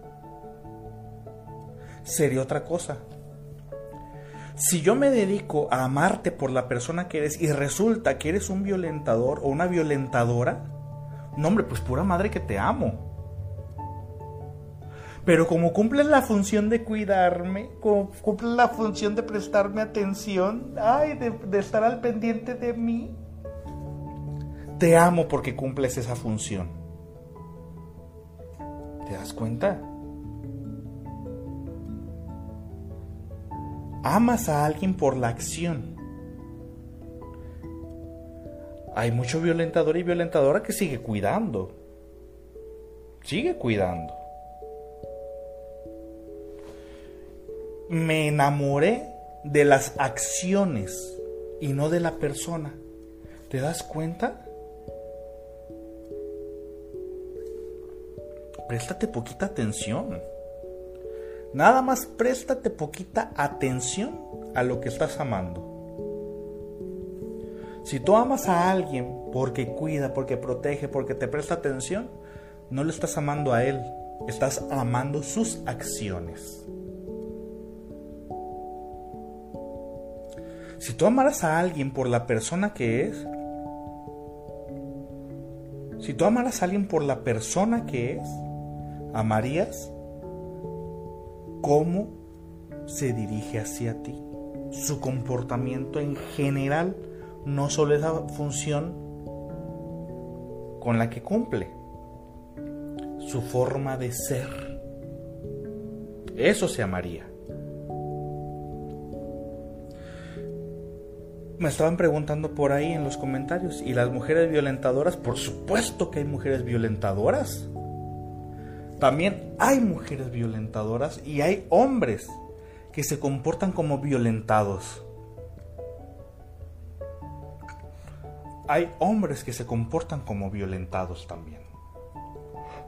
sería otra cosa. Si yo me dedico a amarte por la persona que eres y resulta que eres un violentador o una violentadora, no hombre, pues pura madre que te amo. Pero como cumples la función de cuidarme, como cumples la función de prestarme atención, ay, de, de estar al pendiente de mí, te amo porque cumples esa función. ¿Te das cuenta? Amas a alguien por la acción. Hay mucho violentador y violentadora que sigue cuidando. Sigue cuidando. Me enamoré de las acciones y no de la persona. ¿Te das cuenta? Préstate poquita atención. Nada más préstate poquita atención a lo que estás amando. Si tú amas a alguien porque cuida, porque protege, porque te presta atención, no le estás amando a él, estás amando sus acciones. Si tú amaras a alguien por la persona que es, si tú amaras a alguien por la persona que es, amarías cómo se dirige hacia ti, su comportamiento en general, no solo esa función con la que cumple, su forma de ser. Eso se amaría. Me estaban preguntando por ahí en los comentarios, ¿y las mujeres violentadoras? Por supuesto que hay mujeres violentadoras. También hay mujeres violentadoras y hay hombres que se comportan como violentados. Hay hombres que se comportan como violentados también.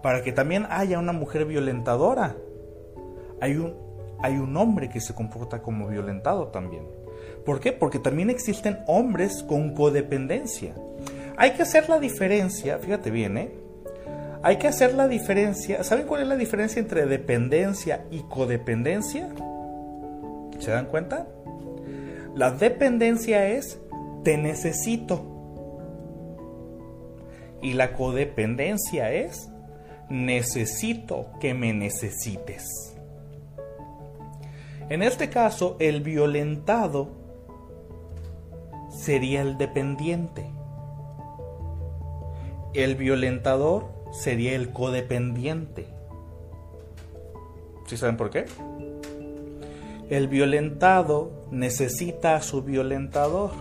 Para que también haya una mujer violentadora, hay un, hay un hombre que se comporta como violentado también. ¿Por qué? Porque también existen hombres con codependencia. Hay que hacer la diferencia, fíjate bien, ¿eh? Hay que hacer la diferencia. ¿Saben cuál es la diferencia entre dependencia y codependencia? ¿Se dan cuenta? La dependencia es te necesito. Y la codependencia es necesito que me necesites. En este caso, el violentado sería el dependiente el violentador sería el codependiente. ¿Sí saben por qué? El violentado necesita a su violentador.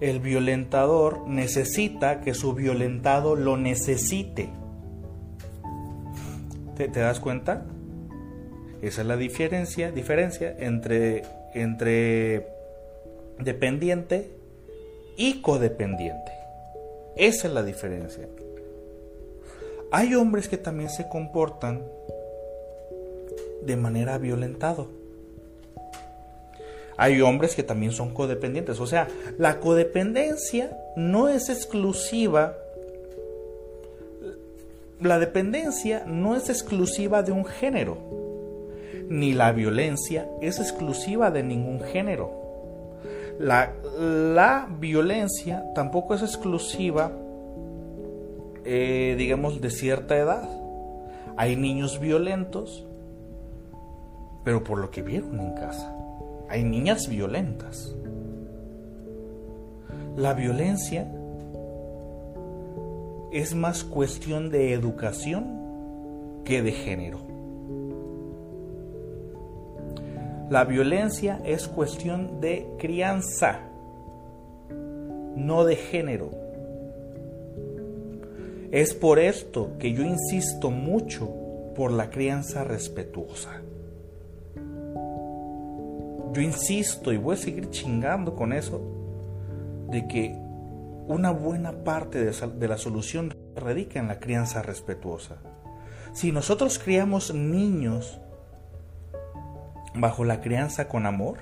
El violentador necesita que su violentado lo necesite. ¿Te, das cuenta? Esa es la diferencia, diferencia entre, entre dependiente y codependiente. Esa es la diferencia. Hay hombres que también se comportan de manera violentado. Hay hombres que también son codependientes. O sea, la codependencia no es exclusiva. La dependencia no es exclusiva de un género. Ni la violencia es exclusiva de ningún género. La, la violencia tampoco es exclusiva, eh, digamos, de cierta edad. Hay niños violentos, pero por lo que vieron en casa. Hay niñas violentas. La violencia es más cuestión de educación que de género. La violencia es cuestión de crianza, no de género. Es por esto que yo insisto mucho por la crianza respetuosa. Yo insisto y voy a seguir chingando con eso, de que una buena parte de, la solución radica en la crianza respetuosa. Si nosotros criamos niños bajo la crianza con amor,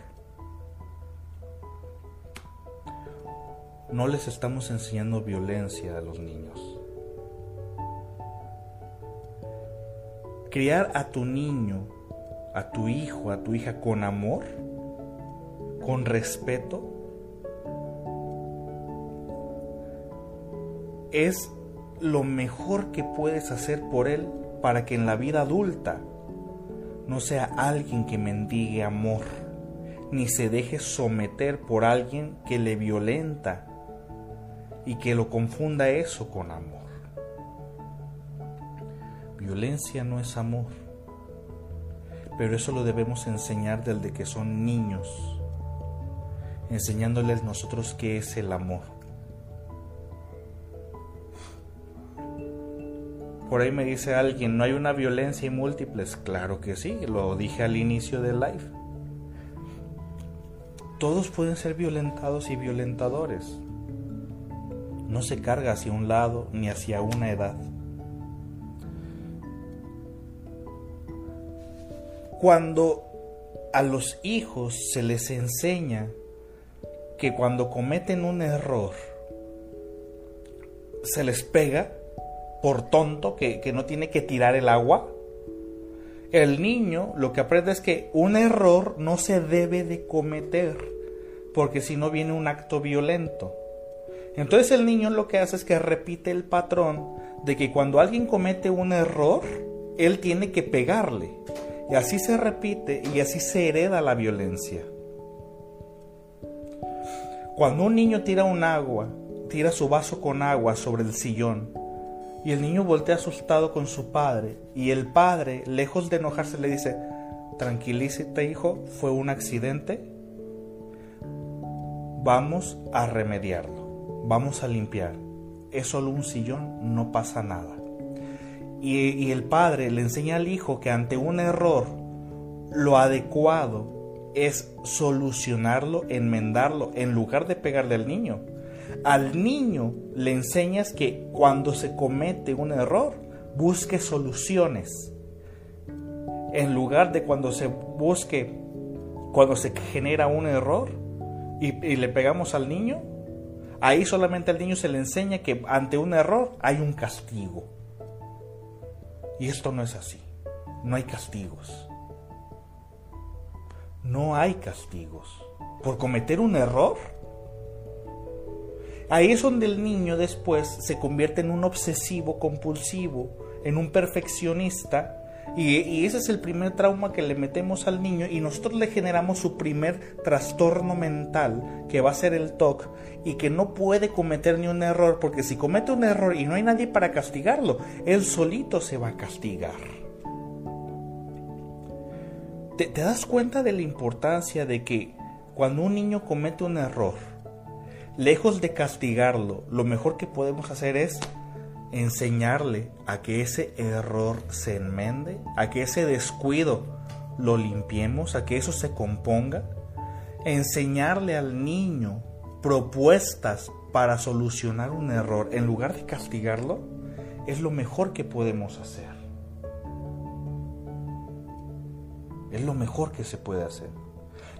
no les estamos enseñando violencia a los niños. Criar a tu niño, a tu hijo, a tu hija con amor, con respeto, es lo mejor que puedes hacer por él para que en la vida adulta no sea alguien que mendigue amor, ni se deje someter por alguien que le violenta y que lo confunda eso con amor. Violencia no es amor, pero eso lo debemos enseñar desde que son niños, enseñándoles nosotros qué es el amor. Por ahí me dice alguien, ¿no hay una violencia y múltiples? Claro que sí, lo dije al inicio del live. Todos pueden ser violentados y violentadores. No se carga hacia un lado ni hacia una edad. Cuando a los hijos se les enseña que cuando cometen un error se les pega, por tonto que, no tiene que tirar el agua. El niño lo que aprende es que un error no se debe de cometer, porque si no viene un acto violento. Entonces el niño lo que hace es que repite el patrón de que cuando alguien comete un error, él tiene que pegarle. Y así se repite y así se hereda la violencia. Cuando un niño tira un agua, tira su vaso con agua sobre el sillón, y el niño voltea asustado con su padre y el padre, lejos de enojarse, le dice, tranquilízate hijo, fue un accidente, vamos a remediarlo, vamos a limpiar, es solo un sillón, no pasa nada. Y, y el padre le enseña al hijo que ante un error, lo adecuado es solucionarlo, enmendarlo, en lugar de pegarle al niño al niño le enseñas que cuando se comete un error, busque soluciones. En lugar de cuando se busque, cuando se genera un error y, le pegamos al niño, ahí solamente al niño se le enseña que ante un error hay un castigo. Y esto no es así. No hay castigos. No hay castigos. Por cometer un error, Ahí es donde el niño después se convierte en un obsesivo compulsivo, en un perfeccionista Y, ese es el primer trauma que le metemos al niño y nosotros le generamos su primer trastorno mental, que va a ser el TOC, y que no puede cometer ni un error, porque si comete un error y no hay nadie para castigarlo, él solito se va a castigar. ¿Te, te das cuenta de la importancia de que cuando un niño comete un error, lejos de castigarlo, lo mejor que podemos hacer es enseñarle a que ese error se enmende, a que ese descuido lo limpiemos, a que eso se componga, enseñarle al niño propuestas para solucionar un error en lugar de castigarlo, es lo mejor que podemos hacer. Es lo mejor que se puede hacer.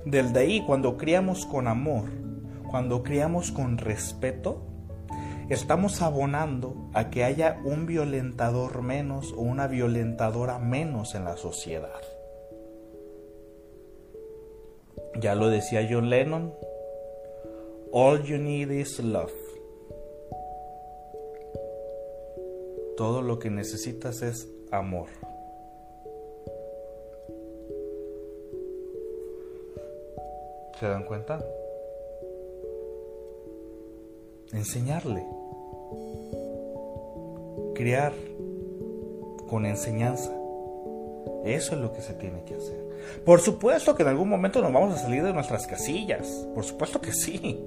Del de ahí, cuando criamos con amor, cuando criamos con respeto, estamos abonando a que haya un violentador menos o una violentadora menos en la sociedad. Ya lo decía John Lennon, all you need is love. Todo lo que necesitas es amor. ¿Se dan cuenta? Enseñarle criar con enseñanza. Eso es lo que se tiene que hacer. Por supuesto que en algún momento nos vamos a salir de nuestras casillas. Por supuesto que sí.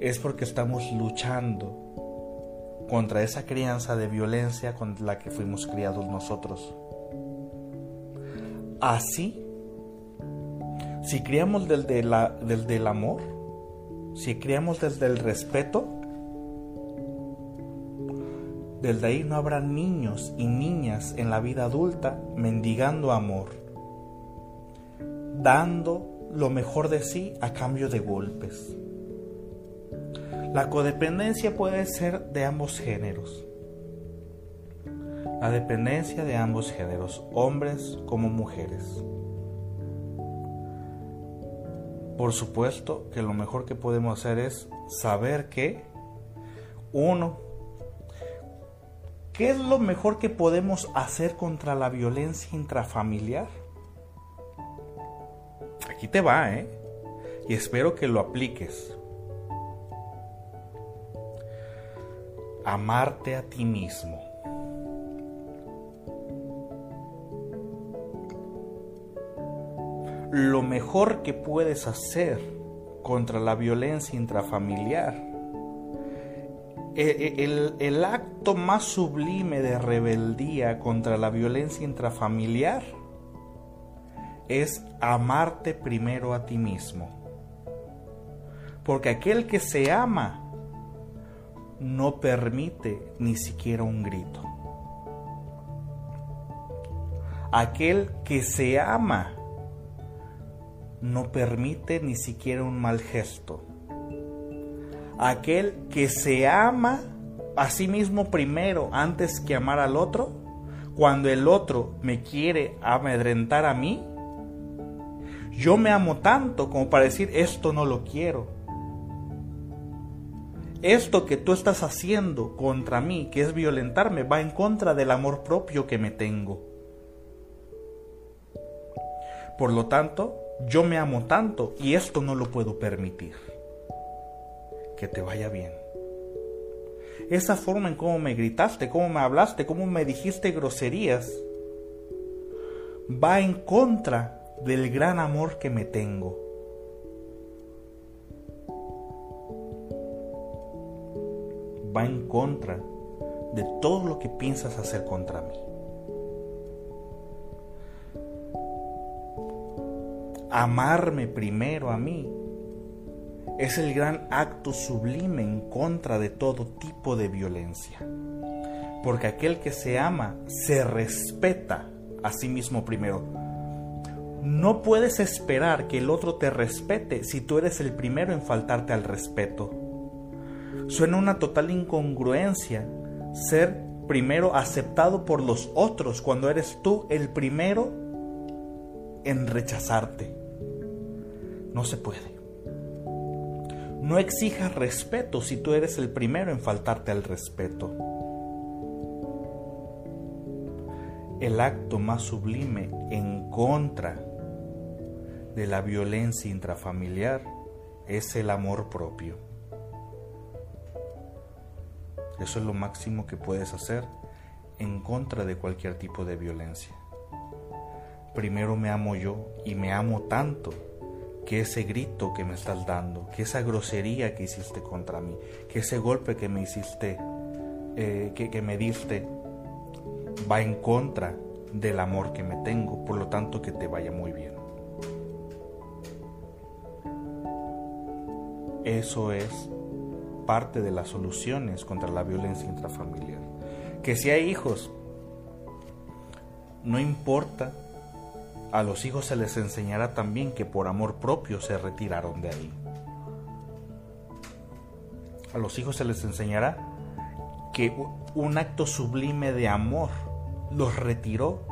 Es porque estamos luchando contra esa crianza de violencia con la que fuimos criados nosotros. Así, si criamos desde, la, amor, si criamos desde el respeto, desde ahí no habrá niños y niñas en la vida adulta mendigando amor, dando lo mejor de sí a cambio de golpes. La codependencia puede ser de ambos géneros. La dependencia de ambos géneros, hombres como mujeres. Por supuesto que lo mejor que podemos hacer es saber que uno ¿Qué es lo mejor que podemos hacer contra la violencia intrafamiliar? Aquí te va, ¿eh? Y espero que lo apliques. Amarte a ti mismo. Lo mejor que puedes hacer contra la violencia intrafamiliar eh, eh, el, acto más sublime de rebeldía contra la violencia intrafamiliar es amarte primero a ti mismo. Porque aquel que se ama no permite ni siquiera un grito. Aquel que se ama no permite ni siquiera un mal gesto aquel que se ama a sí mismo primero antes que amar al otro, cuando el otro me quiere amedrentar a mí, yo me amo tanto como para decir esto no lo quiero. Esto que tú estás haciendo contra mí, que es violentarme, va en contra del amor propio que me tengo. Por lo tanto, yo me amo tanto y esto no lo puedo permitir que te vaya bien. Esa forma en cómo me gritaste, cómo me hablaste, cómo me dijiste groserías, va en contra del gran amor que me tengo. Va en contra de todo lo que piensas hacer contra mí. Amarme primero a mí es el gran acto sublime en contra de todo tipo de violencia. Porque aquel que se ama se respeta a sí mismo primero. No puedes esperar que el otro te respete si tú eres el primero en faltarte al respeto. Suena una total incongruencia ser primero aceptado por los otros cuando eres tú el primero en rechazarte. No se puede. No exijas respeto si tú eres el primero en faltarte al respeto. el acto más sublime en contra de la violencia intrafamiliar es el amor propio. Eso es lo máximo que puedes hacer en contra de cualquier tipo de violencia. Primero me amo yo y me amo tanto que ese grito que me estás dando, que esa grosería que hiciste contra mí, que ese golpe que me hiciste, eh, que, que me diste, va en contra del amor que me tengo, por lo tanto que te vaya muy bien. Eso es parte de las soluciones contra la violencia intrafamiliar. Que si hay hijos, no importa, a los hijos se les enseñará también que por amor propio se retiraron de ahí. A los hijos se les enseñará que un acto sublime de amor los retiró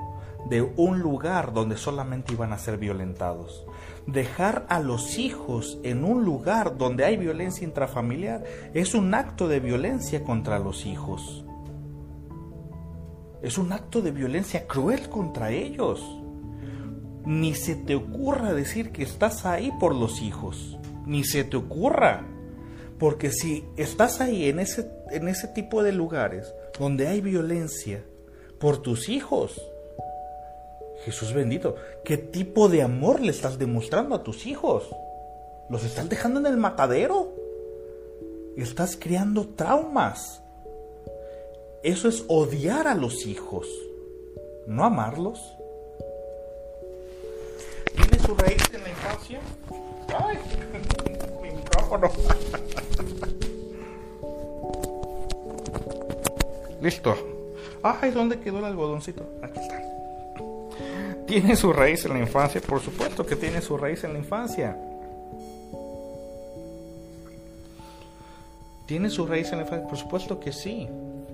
de un lugar donde solamente iban a ser violentados. Dejar a los hijos en un lugar donde hay violencia intrafamiliar es un acto de violencia contra los hijos. Es un acto de violencia cruel contra ellos. Ni se te ocurra decir que estás ahí por los hijos. Ni se te ocurra. Porque si estás ahí en ese, en ese tipo de lugares donde hay violencia por tus hijos, Jesús bendito, ¿qué tipo de amor le estás demostrando a tus hijos? ¿Los estás dejando en el matadero? Estás creando traumas. Eso es odiar a los hijos, no amarlos. ¿Tiene su raíz en la infancia? ¡Ay! Mi micrófono. Listo. Ay, ¿dónde quedó el algodoncito? Aquí está. ¿Tiene su raíz en la infancia? Por supuesto que tiene su raíz en la infancia. ¿Tiene su raíz en la infancia? Por supuesto que sí.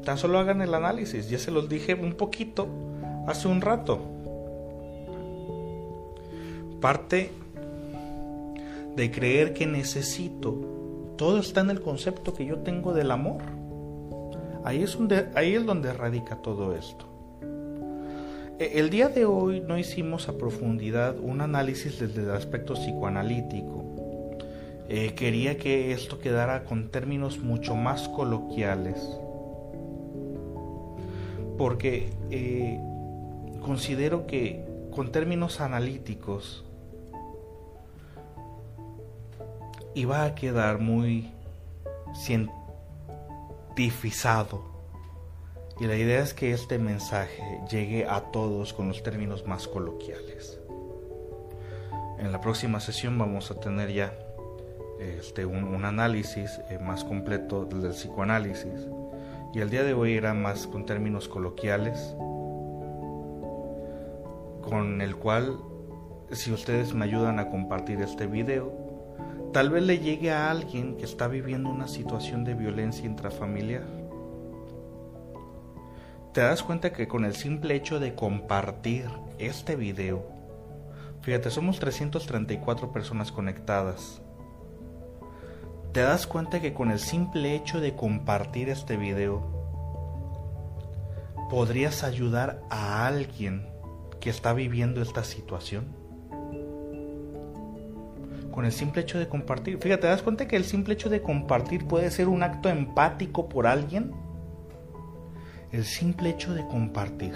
Tan solo hagan el análisis. Ya se los dije un poquito hace un rato. Parte de creer que necesito. Todo está en el concepto que yo tengo del amor. Ahí es donde, ahí es donde radica todo esto. E, el día de hoy no hicimos a profundidad un análisis desde el aspecto psicoanalítico. Eh, quería que esto quedara con términos mucho más coloquiales. Porque eh, considero que con términos analíticos iba a quedar muy cientificado y la idea es que este mensaje llegue a todos con los términos más coloquiales. En la próxima sesión vamos a tener ya este, un, análisis eh, más completo del psicoanálisis y el día de hoy era más con términos coloquiales con el cual si ustedes me ayudan a compartir este video tal vez le llegue a alguien que está viviendo una situación de violencia intrafamiliar te das cuenta que con el simple hecho de compartir este video, fíjate, somos 334 personas conectadas. Te das cuenta que con el simple hecho de compartir este video, podrías ayudar a alguien que está viviendo esta situación. Con el simple hecho de compartir, fíjate, ¿te das cuenta que el simple hecho de compartir puede ser un acto empático por alguien? el simple hecho de compartir.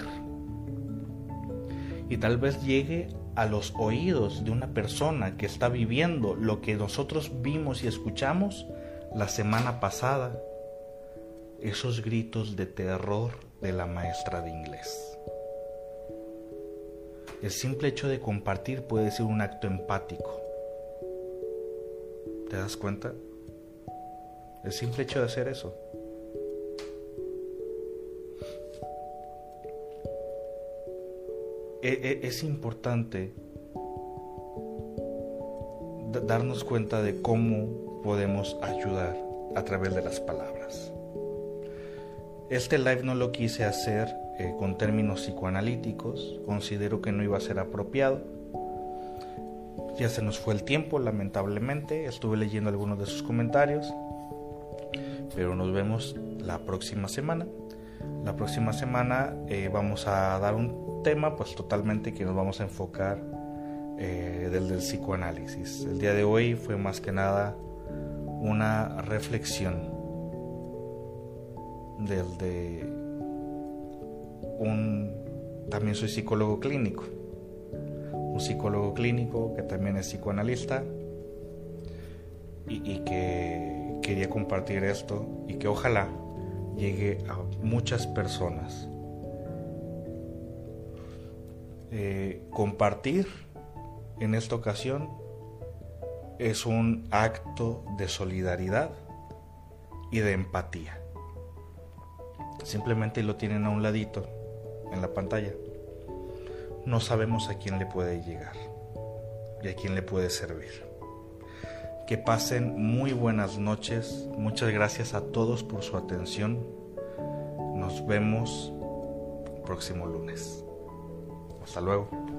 Y tal vez llegue a los oídos de una persona que está viviendo lo que nosotros vimos y escuchamos la semana pasada, esos gritos de terror de la maestra de inglés. El simple hecho de compartir puede ser un acto empático. ¿Te das cuenta? El simple hecho de hacer eso. E, e, es importante darnos cuenta de cómo podemos ayudar a través de las palabras. Este live no lo quise hacer eh, con términos psicoanalíticos, considero que no iba a ser apropiado. Ya se nos fue el tiempo, lamentablemente, estuve leyendo algunos de sus comentarios, pero nos vemos la próxima semana. La próxima semana eh, vamos a dar un tema pues totalmente que nos vamos a enfocar eh, del, del psicoanálisis. El día de hoy fue más que nada una reflexión del de un también soy psicólogo clínico un psicólogo clínico que también es psicoanalista y, que quería compartir esto y que ojalá llegue a muchas personas eh, compartir en esta ocasión es un acto de solidaridad y de empatía. Simplemente lo tienen a un ladito en la pantalla. No sabemos a quién le puede llegar y a quién le puede servir. Que pasen muy buenas noches. Muchas gracias a todos por su atención. Nos vemos próximo lunes. Hasta luego.